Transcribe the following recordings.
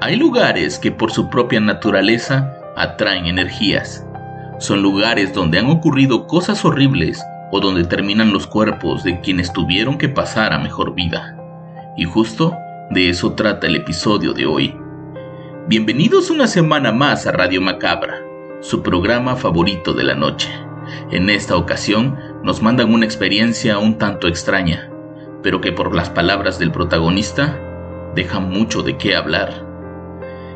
Hay lugares que por su propia naturaleza atraen energías. Son lugares donde han ocurrido cosas horribles o donde terminan los cuerpos de quienes tuvieron que pasar a mejor vida. Y justo de eso trata el episodio de hoy. Bienvenidos una semana más a Radio Macabra, su programa favorito de la noche. En esta ocasión nos mandan una experiencia un tanto extraña, pero que por las palabras del protagonista deja mucho de qué hablar.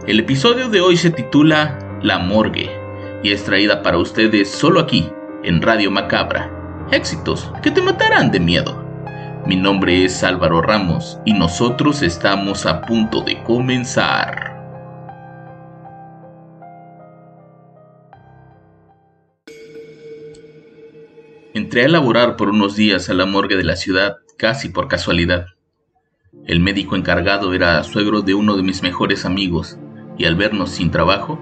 El episodio de hoy se titula La Morgue y es traída para ustedes solo aquí, en Radio Macabra. Éxitos que te matarán de miedo. Mi nombre es Álvaro Ramos y nosotros estamos a punto de comenzar. Entré a laborar por unos días a la morgue de la ciudad, casi por casualidad. El médico encargado era suegro de uno de mis mejores amigos, y al vernos sin trabajo,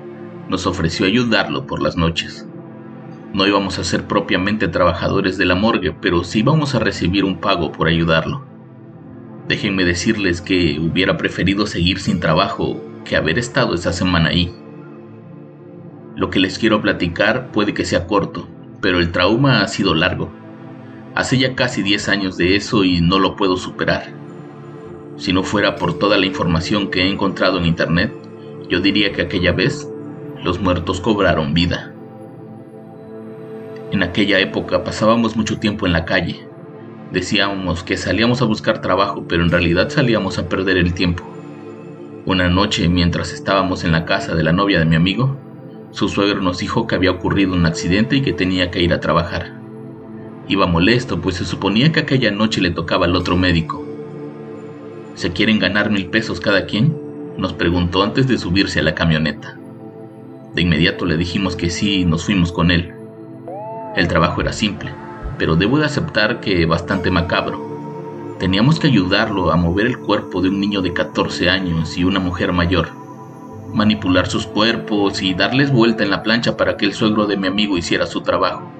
nos ofreció ayudarlo por las noches. No íbamos a ser propiamente trabajadores de la morgue, pero sí íbamos a recibir un pago por ayudarlo. Déjenme decirles que hubiera preferido seguir sin trabajo que haber estado esa semana ahí. Lo que les quiero platicar puede que sea corto, pero el trauma ha sido largo. Hace ya casi 10 años de eso y no lo puedo superar. Si no fuera por toda la información que he encontrado en Internet, yo diría que aquella vez los muertos cobraron vida. En aquella época pasábamos mucho tiempo en la calle. Decíamos que salíamos a buscar trabajo, pero en realidad salíamos a perder el tiempo. Una noche, mientras estábamos en la casa de la novia de mi amigo, su suegro nos dijo que había ocurrido un accidente y que tenía que ir a trabajar. Iba molesto, pues se suponía que aquella noche le tocaba al otro médico. ¿Se quieren ganar mil pesos cada quien? Nos preguntó antes de subirse a la camioneta. De inmediato le dijimos que sí y nos fuimos con él. El trabajo era simple, pero debo de aceptar que bastante macabro. Teníamos que ayudarlo a mover el cuerpo de un niño de 14 años y una mujer mayor, manipular sus cuerpos y darles vuelta en la plancha para que el suegro de mi amigo hiciera su trabajo.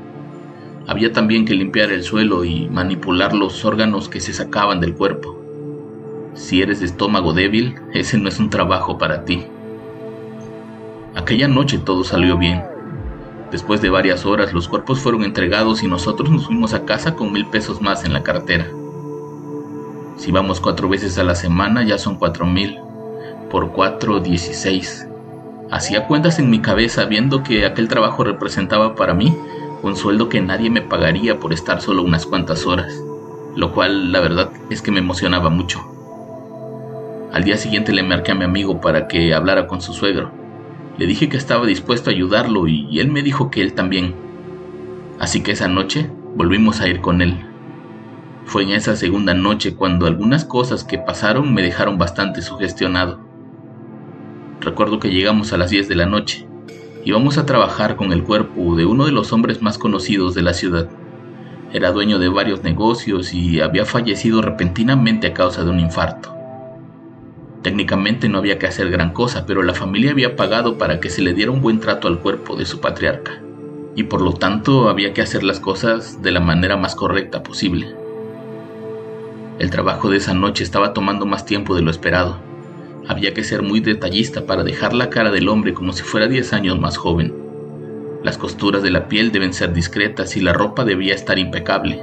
Había también que limpiar el suelo y manipular los órganos que se sacaban del cuerpo. Si eres de estómago débil, ese no es un trabajo para ti. Aquella noche todo salió bien. Después de varias horas los cuerpos fueron entregados y nosotros nos fuimos a casa con mil pesos más en la cartera. Si vamos cuatro veces a la semana ya son cuatro mil. Por cuatro, dieciséis. Hacía cuentas en mi cabeza viendo que aquel trabajo representaba para mí un sueldo que nadie me pagaría por estar solo unas cuantas horas, lo cual la verdad es que me emocionaba mucho. Al día siguiente le marqué a mi amigo para que hablara con su suegro. Le dije que estaba dispuesto a ayudarlo y él me dijo que él también. Así que esa noche volvimos a ir con él. Fue en esa segunda noche cuando algunas cosas que pasaron me dejaron bastante sugestionado. Recuerdo que llegamos a las 10 de la noche. Íbamos a trabajar con el cuerpo de uno de los hombres más conocidos de la ciudad. Era dueño de varios negocios y había fallecido repentinamente a causa de un infarto. Técnicamente no había que hacer gran cosa, pero la familia había pagado para que se le diera un buen trato al cuerpo de su patriarca, y por lo tanto había que hacer las cosas de la manera más correcta posible. El trabajo de esa noche estaba tomando más tiempo de lo esperado. Había que ser muy detallista para dejar la cara del hombre como si fuera 10 años más joven. Las costuras de la piel deben ser discretas y la ropa debía estar impecable.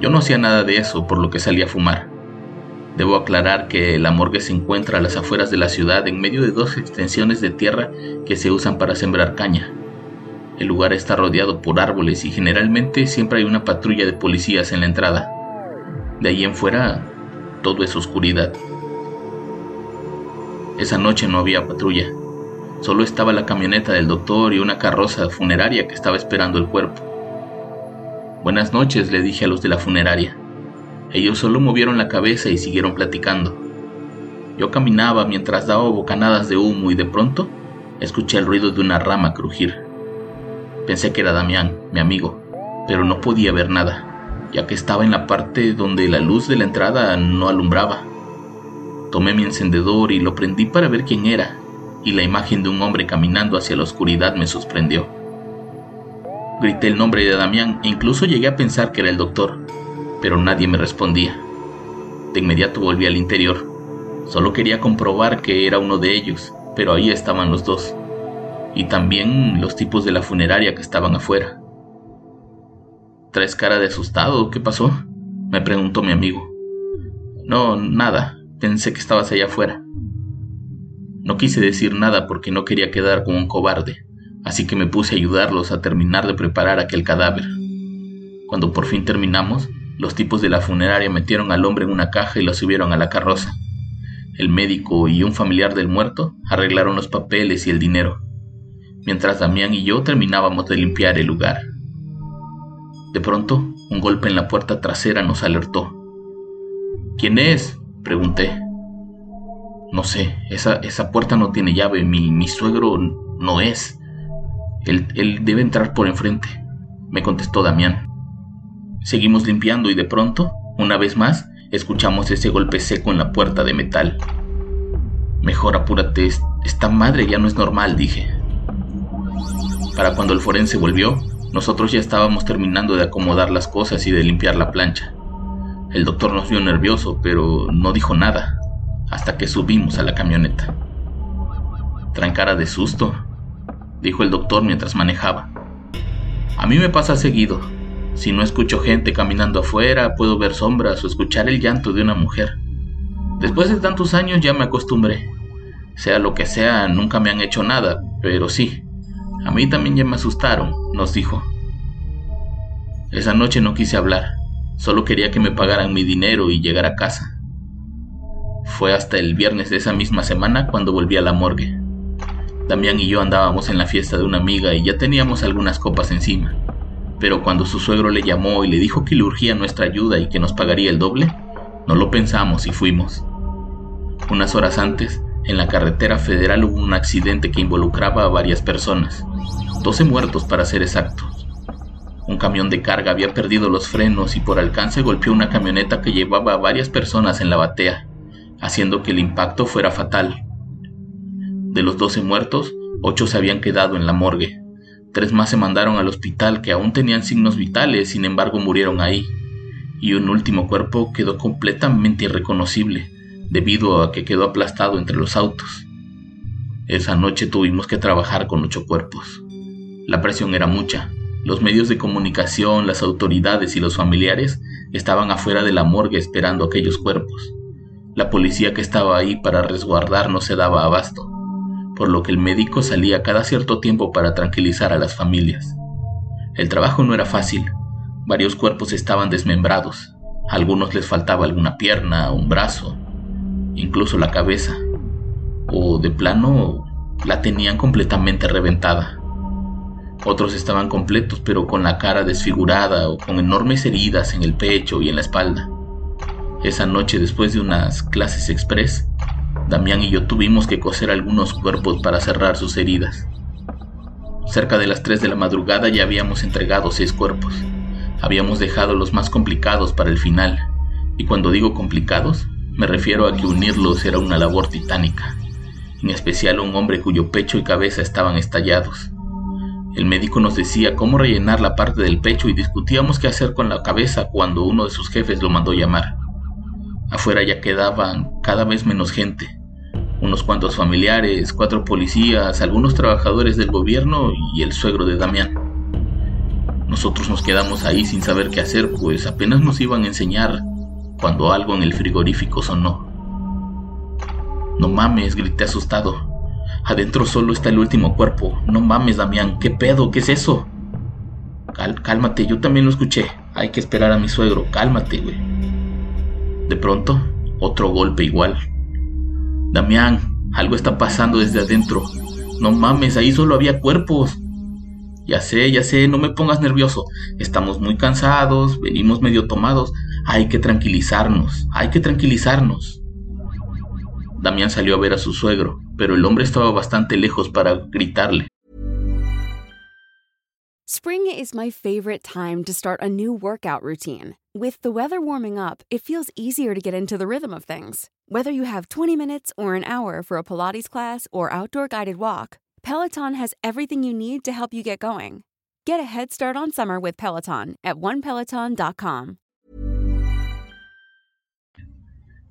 Yo no hacía nada de eso, por lo que salí a fumar. Debo aclarar que la morgue se encuentra a las afueras de la ciudad en medio de dos extensiones de tierra que se usan para sembrar caña. El lugar está rodeado por árboles y generalmente siempre hay una patrulla de policías en la entrada. De ahí en fuera, todo es oscuridad. Esa noche no había patrulla. Solo estaba la camioneta del doctor y una carroza funeraria que estaba esperando el cuerpo. Buenas noches, le dije a los de la funeraria. Ellos solo movieron la cabeza y siguieron platicando. Yo caminaba mientras daba bocanadas de humo y de pronto escuché el ruido de una rama crujir. Pensé que era Damián, mi amigo, pero no podía ver nada, ya que estaba en la parte donde la luz de la entrada no alumbraba. Tomé mi encendedor y lo prendí para ver quién era, y la imagen de un hombre caminando hacia la oscuridad me sorprendió. Grité el nombre de Damián e incluso llegué a pensar que era el doctor, pero nadie me respondía. De inmediato volví al interior. Solo quería comprobar que era uno de ellos, pero ahí estaban los dos. Y también los tipos de la funeraria que estaban afuera. ¿Traes cara de asustado? ¿Qué pasó? me preguntó mi amigo. No, nada. Pensé que estabas allá afuera. No quise decir nada porque no quería quedar como un cobarde, así que me puse a ayudarlos a terminar de preparar aquel cadáver. Cuando por fin terminamos, los tipos de la funeraria metieron al hombre en una caja y lo subieron a la carroza. El médico y un familiar del muerto arreglaron los papeles y el dinero, mientras Damián y yo terminábamos de limpiar el lugar. De pronto, un golpe en la puerta trasera nos alertó. ¿Quién es? pregunté. No sé, esa, esa puerta no tiene llave, mi, mi suegro no es. Él, él debe entrar por enfrente, me contestó Damián. Seguimos limpiando y de pronto, una vez más, escuchamos ese golpe seco en la puerta de metal. Mejor apúrate, esta madre ya no es normal, dije. Para cuando el forense volvió, nosotros ya estábamos terminando de acomodar las cosas y de limpiar la plancha. El doctor nos vio nervioso, pero no dijo nada hasta que subimos a la camioneta. Traen cara de susto, dijo el doctor mientras manejaba. A mí me pasa seguido. Si no escucho gente caminando afuera, puedo ver sombras o escuchar el llanto de una mujer. Después de tantos años ya me acostumbré. Sea lo que sea, nunca me han hecho nada, pero sí, a mí también ya me asustaron, nos dijo. Esa noche no quise hablar, solo quería que me pagaran mi dinero y llegar a casa. Fue hasta el viernes de esa misma semana cuando volví a la morgue. Damián y yo andábamos en la fiesta de una amiga y ya teníamos algunas copas encima. Pero cuando su suegro le llamó y le dijo que le urgía nuestra ayuda y que nos pagaría el doble, no lo pensamos y fuimos. Unas horas antes, en la carretera federal hubo un accidente que involucraba a varias personas, 12 muertos para ser exactos. Un camión de carga había perdido los frenos y por alcance golpeó una camioneta que llevaba a varias personas en la batea haciendo que el impacto fuera fatal. De los 12 muertos, 8 se habían quedado en la morgue. Tres más se mandaron al hospital que aún tenían signos vitales, sin embargo murieron ahí. Y un último cuerpo quedó completamente irreconocible, debido a que quedó aplastado entre los autos. Esa noche tuvimos que trabajar con ocho cuerpos. La presión era mucha. Los medios de comunicación, las autoridades y los familiares estaban afuera de la morgue esperando aquellos cuerpos. La policía que estaba ahí para resguardar no se daba abasto, por lo que el médico salía cada cierto tiempo para tranquilizar a las familias. El trabajo no era fácil, varios cuerpos estaban desmembrados, a algunos les faltaba alguna pierna, un brazo, incluso la cabeza, o de plano la tenían completamente reventada. Otros estaban completos pero con la cara desfigurada o con enormes heridas en el pecho y en la espalda. Esa noche, después de unas clases express, Damián y yo tuvimos que coser algunos cuerpos para cerrar sus heridas. Cerca de las 3 de la madrugada ya habíamos entregado seis cuerpos. Habíamos dejado los más complicados para el final, y cuando digo complicados, me refiero a que unirlos era una labor titánica, en especial un hombre cuyo pecho y cabeza estaban estallados. El médico nos decía cómo rellenar la parte del pecho y discutíamos qué hacer con la cabeza cuando uno de sus jefes lo mandó llamar. Afuera ya quedaban cada vez menos gente. Unos cuantos familiares, cuatro policías, algunos trabajadores del gobierno y el suegro de Damián. Nosotros nos quedamos ahí sin saber qué hacer, pues apenas nos iban a enseñar cuando algo en el frigorífico sonó. No mames, grité asustado. Adentro solo está el último cuerpo. No mames, Damián, ¿qué pedo? ¿Qué es eso? cálmate, yo también lo escuché. Hay que esperar a mi suegro. Cálmate, güey. De pronto, otro golpe igual. Damián, algo está pasando desde adentro. No mames, ahí solo había cuerpos. Ya sé, ya sé, no me pongas nervioso. Estamos muy cansados, venimos medio tomados. Hay que tranquilizarnos, hay que tranquilizarnos. Damián salió a ver a su suegro, pero el hombre estaba bastante lejos para gritarle. Spring is my favorite time to start a new workout routine. With the weather warming up, it feels easier to get into the rhythm of things. Whether you have 20 minutes or an hour for a Pilates class or outdoor guided walk, Peloton has everything you need to help you get going. Get a head start on summer with Peloton at onepeloton.com.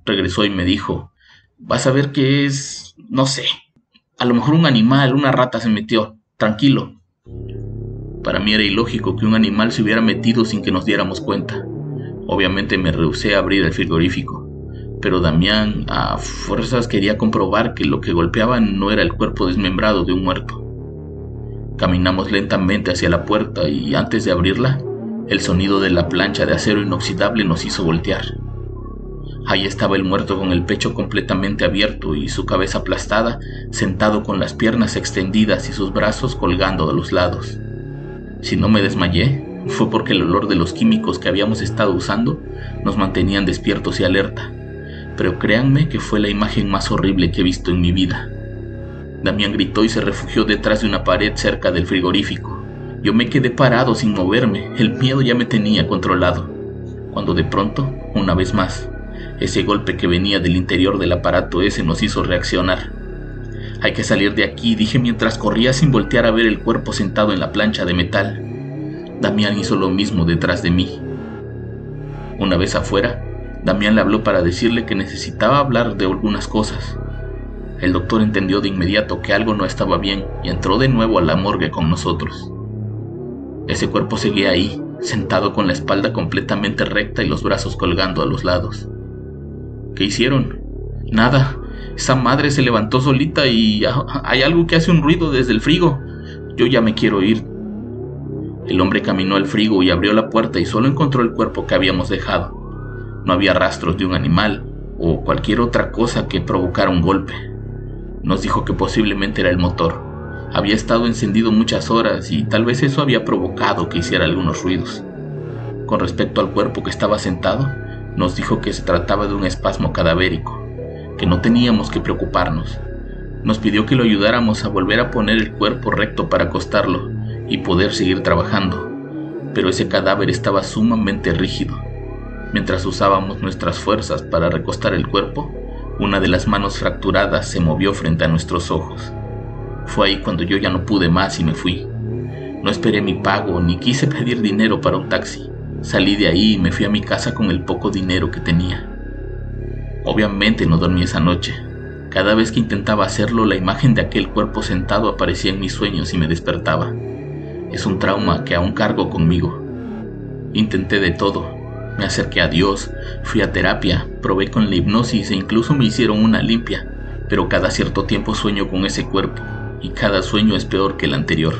Regresó y me dijo, vas a ver que es, no sé, a lo mejor un animal, una rata se metió, tranquilo. Para mí era ilógico que un animal se hubiera metido sin que nos diéramos cuenta. Obviamente me rehusé a abrir el frigorífico, pero Damián a fuerzas quería comprobar que lo que golpeaba no era el cuerpo desmembrado de un muerto. Caminamos lentamente hacia la puerta y antes de abrirla, el sonido de la plancha de acero inoxidable nos hizo voltear. Ahí estaba el muerto con el pecho completamente abierto y su cabeza aplastada, sentado con las piernas extendidas y sus brazos colgando de los lados. Si no me desmayé, fue porque el olor de los químicos que habíamos estado usando nos mantenían despiertos y alerta. Pero créanme que fue la imagen más horrible que he visto en mi vida. Damián gritó y se refugió detrás de una pared cerca del frigorífico. Yo me quedé parado sin moverme, el miedo ya me tenía controlado. Cuando de pronto, una vez más, ese golpe que venía del interior del aparato ese nos hizo reaccionar. Hay que salir de aquí, dije mientras corría sin voltear a ver el cuerpo sentado en la plancha de metal. Damián hizo lo mismo detrás de mí. Una vez afuera, Damián le habló para decirle que necesitaba hablar de algunas cosas. El doctor entendió de inmediato que algo no estaba bien y entró de nuevo a la morgue con nosotros. Ese cuerpo seguía ahí, sentado con la espalda completamente recta y los brazos colgando a los lados. ¿Qué hicieron? Nada, esa madre se levantó solita y hay algo que hace un ruido desde el frigo. Yo ya me quiero ir. El hombre caminó al frigo y abrió la puerta y solo encontró el cuerpo que habíamos dejado. No había rastros de un animal o cualquier otra cosa que provocara un golpe. Nos dijo que posiblemente era el motor. Había estado encendido muchas horas y tal vez eso había provocado que hiciera algunos ruidos. Con respecto al cuerpo que estaba sentado, nos dijo que se trataba de un espasmo cadavérico que no teníamos que preocuparnos. Nos pidió que lo ayudáramos a volver a poner el cuerpo recto para acostarlo y poder seguir trabajando, pero ese cadáver estaba sumamente rígido. Mientras usábamos nuestras fuerzas para recostar el cuerpo, una de las manos fracturadas se movió frente a nuestros ojos. Fue ahí cuando yo ya no pude más y me fui. No esperé mi pago ni quise pedir dinero para un taxi. Salí de ahí y me fui a mi casa con el poco dinero que tenía. Obviamente no dormí esa noche. Cada vez que intentaba hacerlo, la imagen de aquel cuerpo sentado aparecía en mis sueños y me despertaba. Es un trauma que aún cargo conmigo. Intenté de todo. Me acerqué a Dios, fui a terapia, probé con la hipnosis e incluso me hicieron una limpia, pero cada cierto tiempo sueño con ese cuerpo y cada sueño es peor que el anterior.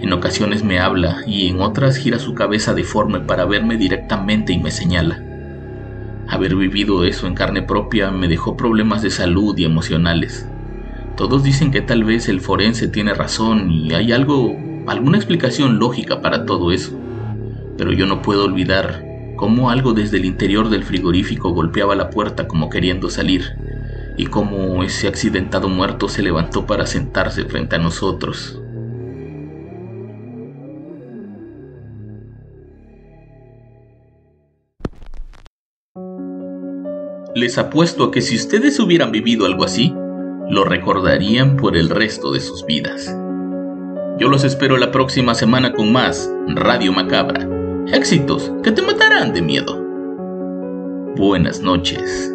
En ocasiones me habla y en otras gira su cabeza deforme para verme directamente y me señala. Haber vivido eso en carne propia me dejó problemas de salud y emocionales. Todos dicen que tal vez el forense tiene razón y hay algo, alguna explicación lógica para todo eso. Pero yo no puedo olvidar cómo algo desde el interior del frigorífico golpeaba la puerta como queriendo salir y cómo ese accidentado muerto se levantó para sentarse frente a nosotros. Les apuesto a que si ustedes hubieran vivido algo así, lo recordarían por el resto de sus vidas. Yo los espero la próxima semana con más Radio Macabra. Éxitos que te matarán de miedo. Buenas noches.